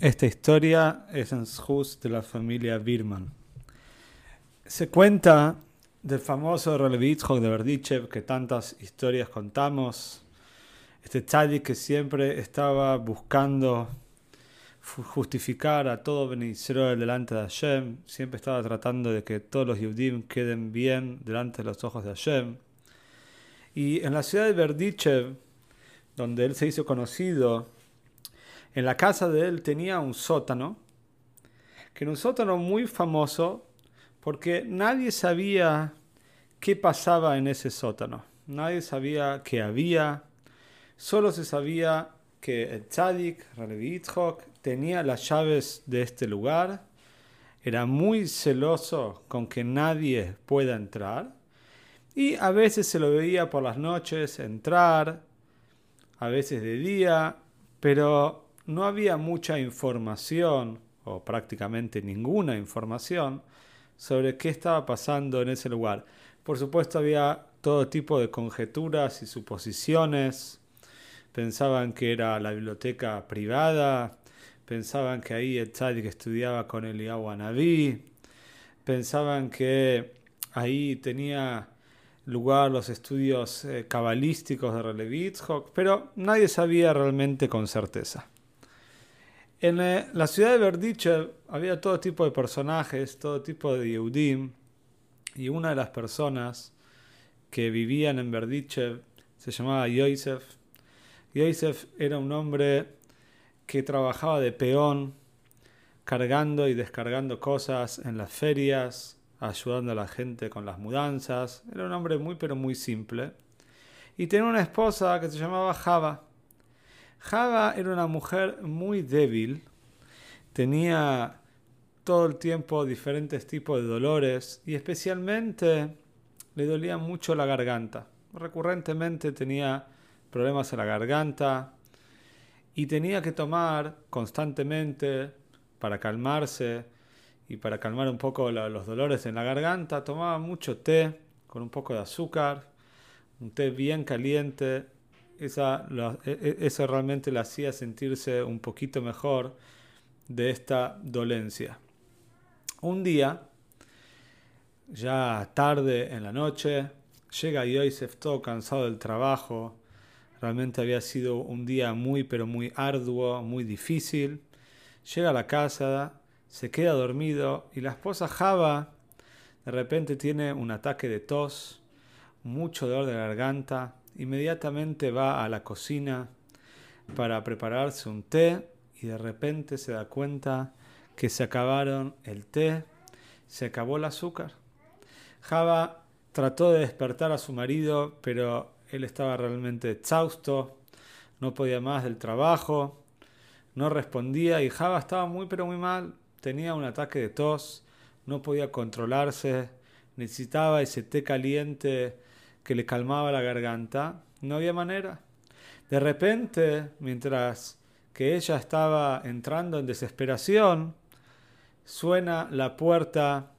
Esta historia es en de la familia Birman. Se cuenta del famoso Relevitzhok de Berdichev que tantas historias contamos. Este tzadik que siempre estaba buscando justificar a todo Ben delante de Hashem, siempre estaba tratando de que todos los Yehudim queden bien delante de los ojos de Hashem. Y en la ciudad de Berdichev, donde él se hizo conocido, en la casa de él tenía un sótano, que era un sótano muy famoso porque nadie sabía qué pasaba en ese sótano. Nadie sabía qué había, solo se sabía que el tzadik, Ralevi tenía las llaves de este lugar, era muy celoso con que nadie pueda entrar. Y a veces se lo veía por las noches entrar, a veces de día, pero no había mucha información o prácticamente ninguna información sobre qué estaba pasando en ese lugar. Por supuesto había todo tipo de conjeturas y suposiciones. Pensaban que era la biblioteca privada, pensaban que ahí el tzadik estudiaba con el Naví, pensaban que ahí tenía lugar los estudios eh, cabalísticos de Relevitzhok, pero nadie sabía realmente con certeza. En la ciudad de Berdichev había todo tipo de personajes, todo tipo de Yehudim, y una de las personas que vivían en Berdichev se llamaba Yosef. Yosef era un hombre que trabajaba de peón, cargando y descargando cosas en las ferias, ayudando a la gente con las mudanzas. Era un hombre muy pero muy simple. Y tenía una esposa que se llamaba Java. Java era una mujer muy débil. Tenía todo el tiempo diferentes tipos de dolores y especialmente le dolía mucho la garganta. Recurrentemente tenía problemas en la garganta, y tenía que tomar constantemente para calmarse y para calmar un poco los dolores en la garganta, tomaba mucho té con un poco de azúcar, un té bien caliente. Esa, e, e, eso realmente le hacía sentirse un poquito mejor de esta dolencia. Un día, ya tarde en la noche, llega Yosef todo cansado del trabajo, Realmente había sido un día muy, pero muy arduo, muy difícil. Llega a la casa, se queda dormido y la esposa Java de repente tiene un ataque de tos, mucho dolor de garganta. Inmediatamente va a la cocina para prepararse un té y de repente se da cuenta que se acabaron el té, se acabó el azúcar. Java trató de despertar a su marido, pero él estaba realmente exhausto, no podía más del trabajo, no respondía y Java estaba muy pero muy mal, tenía un ataque de tos, no podía controlarse, necesitaba ese té caliente que le calmaba la garganta, no había manera. De repente, mientras que ella estaba entrando en desesperación, suena la puerta,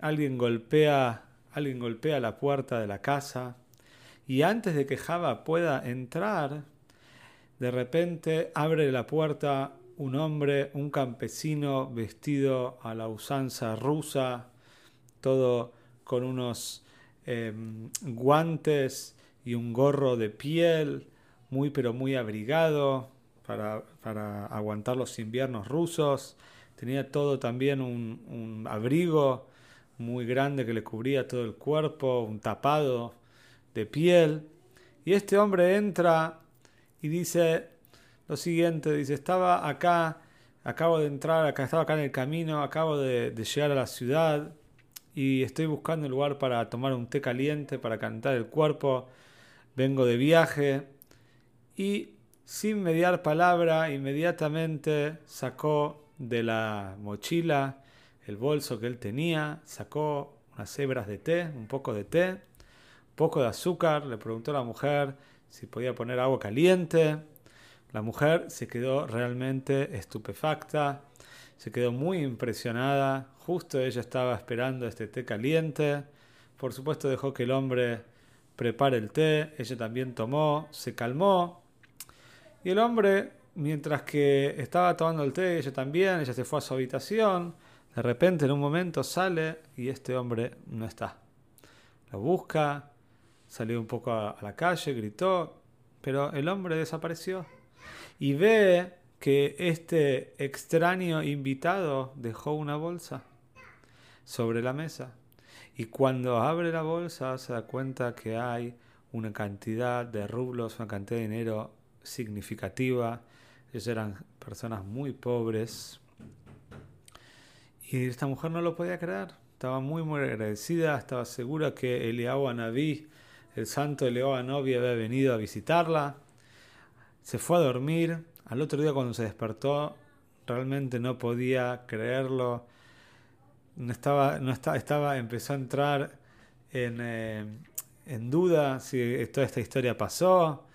alguien golpea, alguien golpea la puerta de la casa, y antes de que Java pueda entrar, de repente abre la puerta un hombre, un campesino vestido a la usanza rusa, todo con unos em, guantes y un gorro de piel, muy pero muy abrigado para, para aguantar los inviernos rusos. Tenía todo también un, un abrigo muy grande que le cubría todo el cuerpo, un tapado de piel. Y este hombre entra y dice lo siguiente, dice, estaba acá, acabo de entrar, acá estaba acá en el camino, acabo de, llegar a la ciudad y estoy buscando un lugar para tomar un té caliente, para cantar el cuerpo, vengo de viaje y sin mediar palabra, inmediatamente sacó de la mochila el bolso que él tenía, sacó unas hebras de té, un poco de té, poco de azúcar, le preguntó a la mujer si podía poner agua caliente. La mujer se quedó realmente estupefacta, se quedó muy impresionada, justo ella estaba esperando este té caliente. Por supuesto dejó que el hombre prepare el té, ella también tomó, se calmó. Y el hombre, mientras que estaba tomando el té, ella también, ella se fue a su habitación. De repente, en un momento, sale y este hombre no está. Lo busca, salió un poco a, la calle, gritó, pero el hombre desapareció. Y ve que este extraño invitado dejó una bolsa sobre la mesa. Y cuando abre la bolsa se da cuenta que hay una cantidad de rublos, una cantidad de dinero significativa. Ellos eran personas muy pobres. Y esta mujer no lo podía creer. Estaba muy, muy agradecida. Estaba segura que Eliahu Anabí, el santo Eliahu Anabí, había venido a visitarla. Se fue a dormir. Al otro día cuando se despertó, realmente no podía creerlo. No estaba, no estaba, empezó a entrar en, eh, en duda si toda esta historia pasó,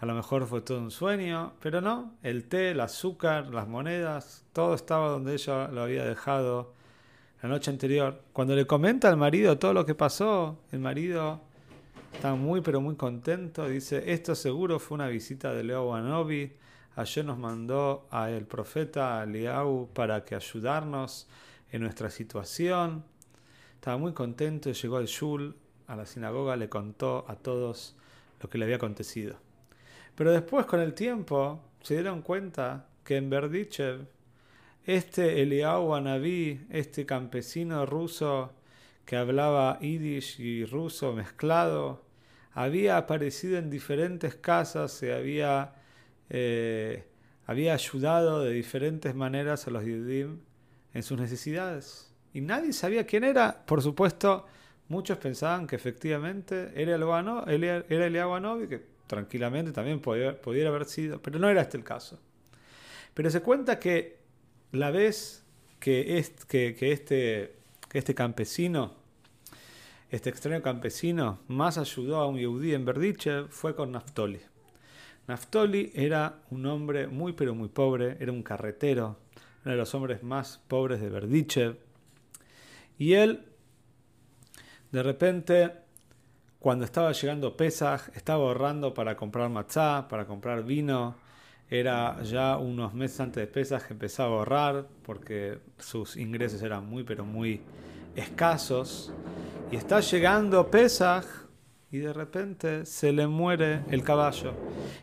a lo mejor fue todo un sueño, pero no, el té, el azúcar, las monedas, todo estaba donde ella lo había dejado la noche anterior. Cuando le comenta al marido todo lo que pasó, el marido está muy pero muy contento, dice, esto seguro fue una visita de Leo Wanovi, ayer nos mandó al profeta Liau para que ayudarnos en nuestra situación. Estaba muy contento, llegó al Shul, a la sinagoga, le contó a todos lo que le había acontecido. Pero después, con el tiempo, se dieron cuenta que en Berdichev, este Eliyahu Anabí, este campesino ruso que hablaba yiddish y ruso mezclado, había aparecido en diferentes casas, se había, eh, había ayudado de diferentes maneras a los Yudim en sus necesidades. Y nadie sabía quién era. Por supuesto, muchos pensaban que efectivamente era el era el que tranquilamente también podía, pudiera haber sido, pero no era este el caso. Pero se cuenta que la vez que, este, que, este, este campesino, este extraño campesino, más ayudó a un yehudí en Berdiche fue con Naftoli. Naftoli era un hombre muy pero muy pobre, era un carretero, uno de los hombres más pobres de Berdichev. Y él, de repente, cuando estaba llegando Pesach, estaba ahorrando para comprar matzá, para comprar vino. Era ya unos meses antes de Pesach empezaba a ahorrar porque sus ingresos eran muy, pero muy escasos. Y está llegando Pesach y de repente se le muere el caballo.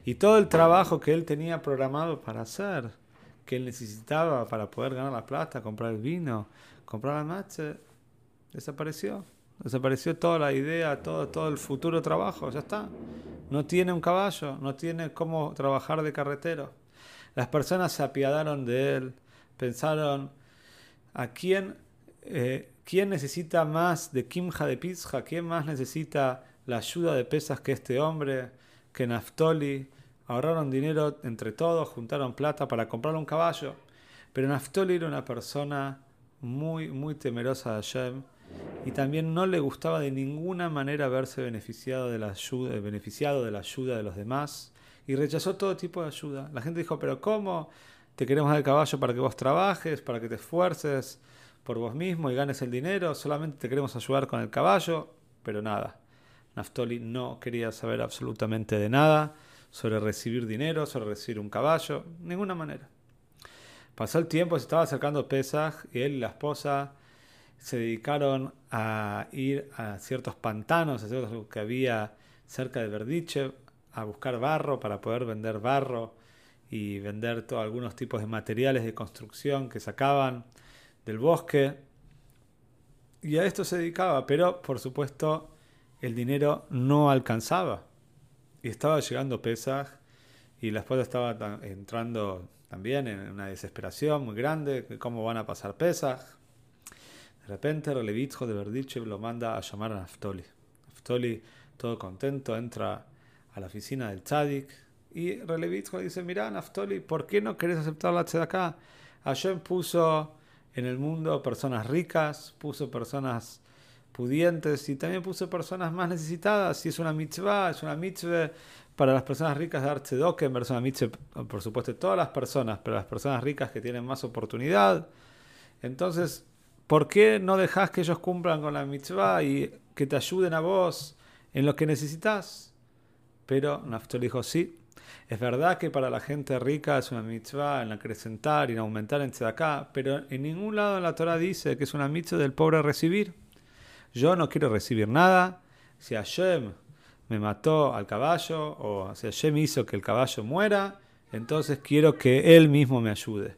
Y todo el trabajo que él tenía programado para hacer que él necesitaba para poder ganar la plata, comprar el vino, comprar la matcha, desapareció. Desapareció toda la idea, todo, todo el futuro trabajo, ya está. No tiene un caballo, no tiene cómo trabajar de carretero. Las personas se apiadaron de él, pensaron, ¿a quién, eh, quién necesita más de Kimja de Pizja? ¿Quién más necesita la ayuda de pesas que este hombre, que Naftoli? ahorraron dinero entre todos, juntaron plata para comprar un caballo. Pero Naftoli era una persona muy, muy temerosa de Hashem y también no le gustaba de ninguna manera verse beneficiado de la ayuda, beneficiado de la ayuda de los demás y rechazó todo tipo de ayuda. La gente dijo, pero ¿cómo? Te queremos dar el caballo para que vos trabajes, para que te esfuerces por vos mismo y ganes el dinero, solamente te queremos ayudar con el caballo, pero nada. Naftoli no quería saber absolutamente de nada sobre recibir dinero, sobre recibir un caballo, ninguna manera. Pasó el tiempo, se estaba acercando Pesaj y él y la esposa se dedicaron a ir a ciertos pantanos, a ciertos que había cerca de Verdiche, a buscar barro para poder vender barro y vender algunos tipos de materiales de construcción que sacaban del bosque. Y a esto se dedicaba, pero por supuesto el dinero no alcanzaba. Y estaba llegando Pesaj y la esposa estaba entrando también en una desesperación muy grande, cómo van a pasar Pesaj. De repente Relevitjo de Verdichev lo manda a llamar a Naftoli. Naftoli, todo contento, entra a la oficina del Tzadik y Relevitjo dice, mira Naftoli, ¿por qué no querés aceptar la tzedakah? Hashem puso en el mundo personas ricas, puso personas pudientes y también puso personas más necesitadas. Si es una mitzvah, es una mitzvah para las personas ricas de dar en persona mitzvah, por supuesto, todas las personas, pero las personas ricas que tienen más oportunidad. Entonces, ¿por qué no dejas que ellos cumplan con la mitzvah y que te ayuden a vos en lo que necesitas? Pero Naftali dijo, sí, es verdad que para la gente rica es una mitzvah en acrecentar y en aumentar en acá, pero en ningún lado en la Torah dice que es una mitzvah del pobre recibir. Yo no quiero recibir nada. Si Hashem me mató al caballo o si Hashem hizo que el caballo muera, entonces quiero que él mismo me ayude.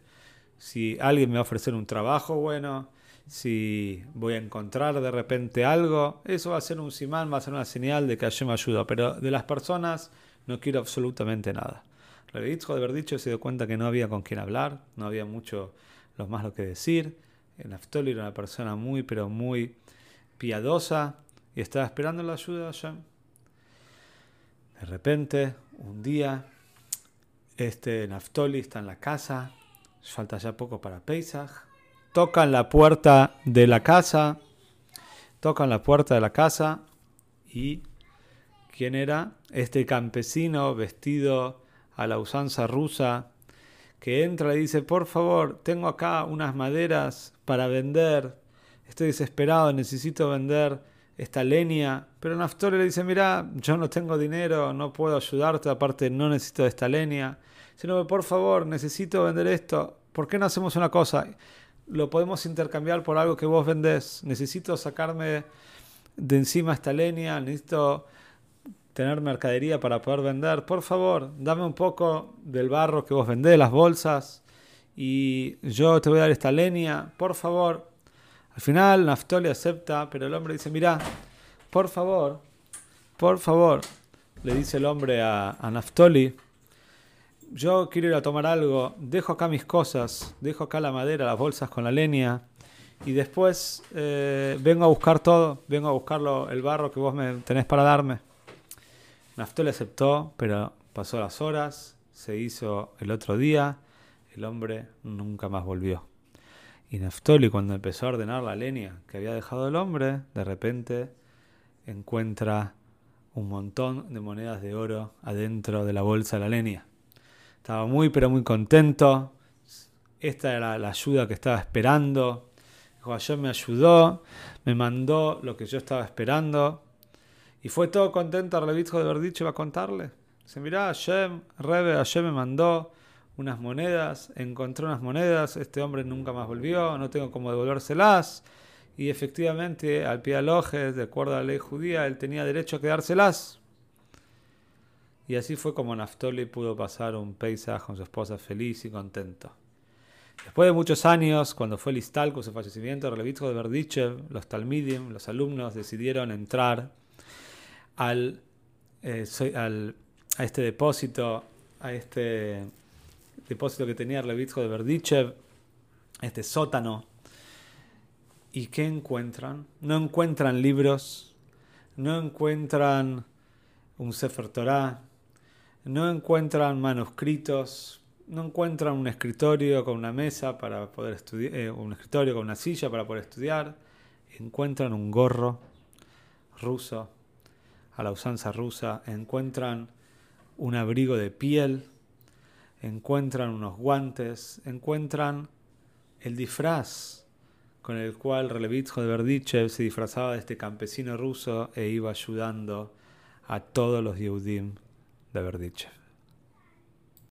Si alguien me va a ofrecer un trabajo bueno, si voy a encontrar de repente algo, eso va a ser un simán, va a ser una señal de que Hashem me ayuda. Pero de las personas no quiero absolutamente nada. Revitzko de haber dicho se dio cuenta que no había con quién hablar, no había mucho lo más lo que decir. Naftoli era una persona muy, pero muy piadosa y estaba esperando la ayuda de. De repente, un día, este Naftoli está en la casa, falta ya poco para Pesach, tocan la puerta de la casa, tocan la puerta de la casa y ¿quién era? Este campesino vestido a la usanza rusa que entra y dice, por favor, tengo acá unas maderas para vender, estoy desesperado, necesito vender esta leña. Pero Naftoli le dice, mira, yo no tengo dinero, no puedo ayudarte, aparte no necesito esta leña. Sino, por favor, necesito vender esto. ¿Por qué no hacemos una cosa? Lo podemos intercambiar por algo que vos vendés. Necesito sacarme de encima esta leña, necesito tener mercadería para poder vender. Por favor, dame un poco del barro que vos vendés, las bolsas, y yo te voy a dar esta leña. Por favor, al final Naftoli acepta, pero el hombre dice, mira, por favor, por favor, le dice el hombre a, Naftoli, yo quiero ir a tomar algo, dejo acá mis cosas, dejo acá la madera, las bolsas con la leña, y después eh, vengo a buscar todo, vengo a buscar el barro que vos me tenés para darme. Naftoli aceptó, pero pasó las horas, se hizo el otro día, el hombre nunca más volvió. Y Naftoli, cuando empezó a ordenar la leña que había dejado el hombre, de repente encuentra un montón de monedas de oro adentro de la bolsa de la leña. Estaba muy, pero muy contento. Esta era la ayuda que estaba esperando. Dijo, me ayudó, me mandó lo que yo estaba esperando. Y fue todo contento a de haber dicho, iba a contarle. Dice, mirá, Hashem, Rebe, Hashem me mandó unas monedas, encontré unas monedas, este hombre nunca más volvió, no tengo cómo devolvérselas. Y efectivamente, al pie de de acuerdo a la ley judía, él tenía derecho a quedárselas. Y así fue como Naftoli pudo pasar un paisaje con su esposa feliz y contento. Después de muchos años, cuando fue el Istalco, su fallecimiento, el de Berdichev, los Talmidim, los alumnos decidieron entrar al, eh, al, a este depósito, a este depósito que tenía Levitsko de Berdichev, este sótano. ¿Y qué encuentran? No encuentran libros, no encuentran un Sefer Torah, no encuentran manuscritos, no encuentran un escritorio con una mesa para poder estudiar, eh, un escritorio con una silla para poder estudiar, encuentran un gorro ruso, a la usanza rusa, encuentran un abrigo de piel, encuentran unos guantes, encuentran el disfraz con el cual Relevitsko de Berdichev se disfrazaba de este campesino ruso e iba ayudando a todos los Yehudim de Berdichev.